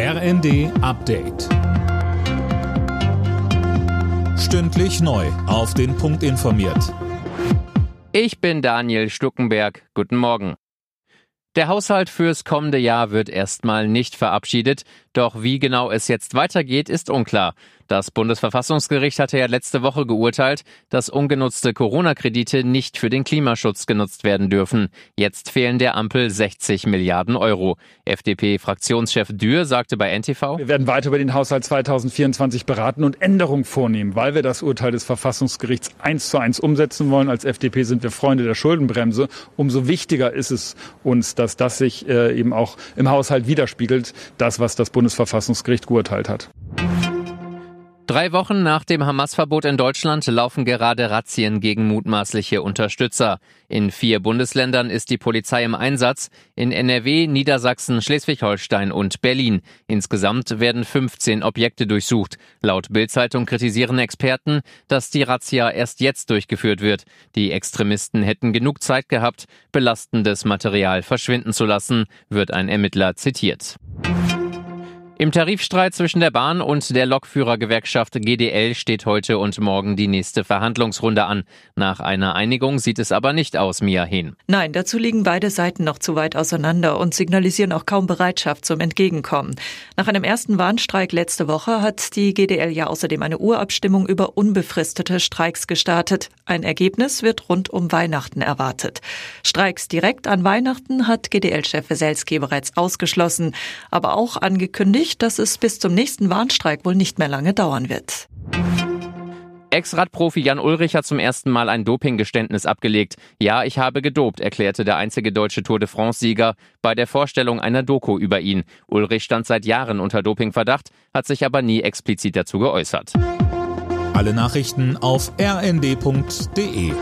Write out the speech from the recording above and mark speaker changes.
Speaker 1: RND Update. Stündlich neu. Auf den Punkt informiert.
Speaker 2: Ich bin Daniel Stuckenberg. Guten Morgen. Der Haushalt fürs kommende Jahr wird erstmal nicht verabschiedet, doch wie genau es jetzt weitergeht, ist unklar. Das Bundesverfassungsgericht hatte ja letzte Woche geurteilt, dass ungenutzte Corona-Kredite nicht für den Klimaschutz genutzt werden dürfen. Jetzt fehlen der Ampel 60 Milliarden Euro. FDP-Fraktionschef Dürr sagte bei NTV,
Speaker 3: Wir werden weiter über den Haushalt 2024 beraten und Änderungen vornehmen, weil wir das Urteil des Verfassungsgerichts eins zu eins umsetzen wollen. Als FDP sind wir Freunde der Schuldenbremse. Umso wichtiger ist es uns, dass das sich äh, eben auch im Haushalt widerspiegelt, das, was das Bundesverfassungsgericht geurteilt hat.
Speaker 2: Drei Wochen nach dem Hamas-Verbot in Deutschland laufen gerade Razzien gegen mutmaßliche Unterstützer. In vier Bundesländern ist die Polizei im Einsatz, in NRW, Niedersachsen, Schleswig-Holstein und Berlin. Insgesamt werden 15 Objekte durchsucht. Laut Bild-Zeitung kritisieren Experten, dass die Razzia erst jetzt durchgeführt wird. Die Extremisten hätten genug Zeit gehabt, belastendes Material verschwinden zu lassen, wird ein Ermittler zitiert. Im Tarifstreit zwischen der Bahn und der Lokführergewerkschaft GDL steht heute und morgen die nächste Verhandlungsrunde an. Nach einer Einigung sieht es aber nicht aus, Mia Hehn.
Speaker 4: Nein, dazu liegen beide Seiten noch zu weit auseinander und signalisieren auch kaum Bereitschaft zum Entgegenkommen. Nach einem ersten Warnstreik letzte Woche hat die GDL ja außerdem eine Urabstimmung über unbefristete Streiks gestartet. Ein Ergebnis wird rund um Weihnachten erwartet. Streiks direkt an Weihnachten hat GDL-Chef Weselski bereits ausgeschlossen, aber auch angekündigt, dass es bis zum nächsten Warnstreik wohl nicht mehr lange dauern wird.
Speaker 2: Ex-Radprofi Jan Ulrich hat zum ersten Mal ein Dopinggeständnis abgelegt. Ja, ich habe gedopt, erklärte der einzige deutsche Tour de France-Sieger bei der Vorstellung einer Doku über ihn. Ulrich stand seit Jahren unter Dopingverdacht, hat sich aber nie explizit dazu geäußert.
Speaker 1: Alle Nachrichten auf rnd.de